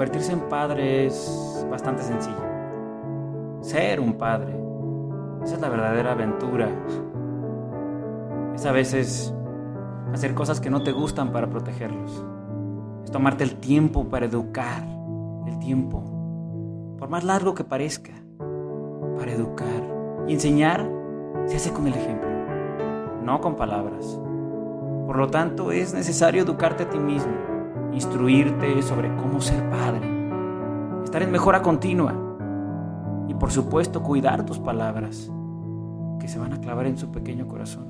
Convertirse en padre es bastante sencillo. Ser un padre, esa es la verdadera aventura. Es a veces hacer cosas que no te gustan para protegerlos. Es tomarte el tiempo para educar, el tiempo, por más largo que parezca, para educar. Y enseñar se hace con el ejemplo, no con palabras. Por lo tanto, es necesario educarte a ti mismo, instruirte sobre cómo ser padre, estar en mejora continua y por supuesto cuidar tus palabras que se van a clavar en su pequeño corazón.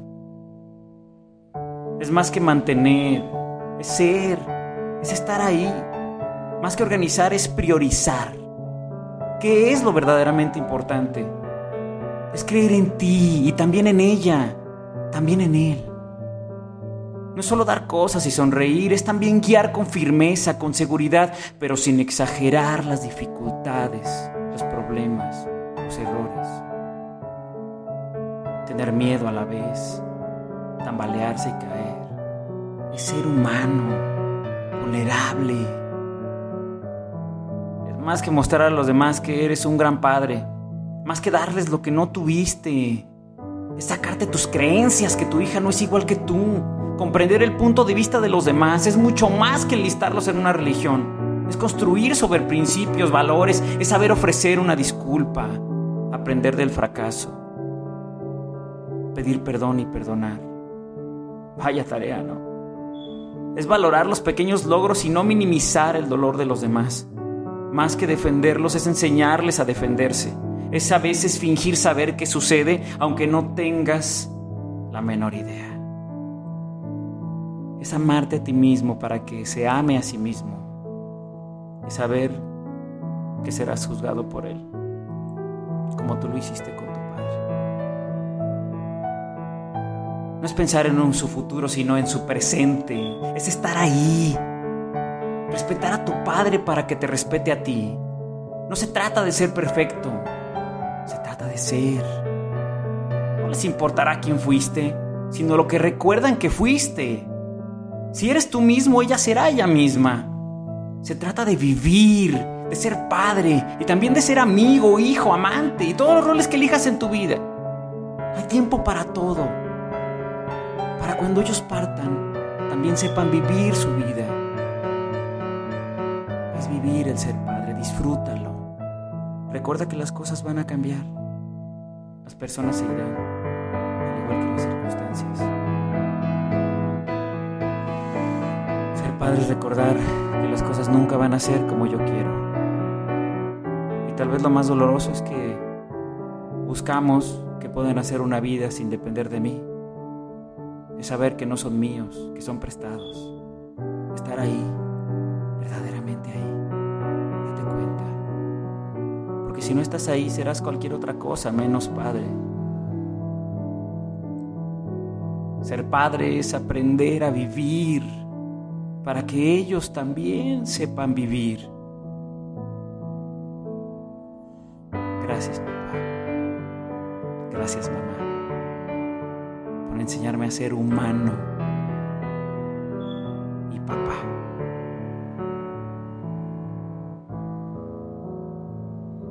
Es más que mantener, es ser, es estar ahí. Más que organizar es priorizar. ¿Qué es lo verdaderamente importante? Es creer en ti y también en ella, también en él. No es solo dar cosas y sonreír, es también guiar con firmeza, con seguridad, pero sin exagerar las dificultades, los problemas, los errores. Tener miedo a la vez, tambalearse y caer. Es ser humano, vulnerable. Es más que mostrar a los demás que eres un gran padre, más que darles lo que no tuviste. Es sacarte tus creencias que tu hija no es igual que tú. Comprender el punto de vista de los demás es mucho más que enlistarlos en una religión. Es construir sobre principios, valores, es saber ofrecer una disculpa, aprender del fracaso, pedir perdón y perdonar. Vaya tarea, ¿no? Es valorar los pequeños logros y no minimizar el dolor de los demás. Más que defenderlos es enseñarles a defenderse. Es a veces fingir saber qué sucede aunque no tengas la menor idea es amarte a ti mismo para que se ame a sí mismo y saber que serás juzgado por Él, como tú lo hiciste con tu Padre. No es pensar en su futuro, sino en su presente, es estar ahí, respetar a tu Padre para que te respete a ti. No se trata de ser perfecto, se trata de ser. No les importará quién fuiste, sino lo que recuerdan que fuiste. Si eres tú mismo, ella será ella misma. Se trata de vivir, de ser padre y también de ser amigo, hijo, amante y todos los roles que elijas en tu vida. Hay tiempo para todo. Para cuando ellos partan, también sepan vivir su vida. Es vivir el ser padre, disfrútalo. Recuerda que las cosas van a cambiar. Las personas se irán, al igual que las circunstancias. Padre es recordar que las cosas nunca van a ser como yo quiero. Y tal vez lo más doloroso es que buscamos que puedan hacer una vida sin depender de mí. Es saber que no son míos, que son prestados. Estar ahí, verdaderamente ahí. Date cuenta. Porque si no estás ahí serás cualquier otra cosa menos padre. Ser padre es aprender a vivir para que ellos también sepan vivir. Gracias papá. Gracias mamá por enseñarme a ser humano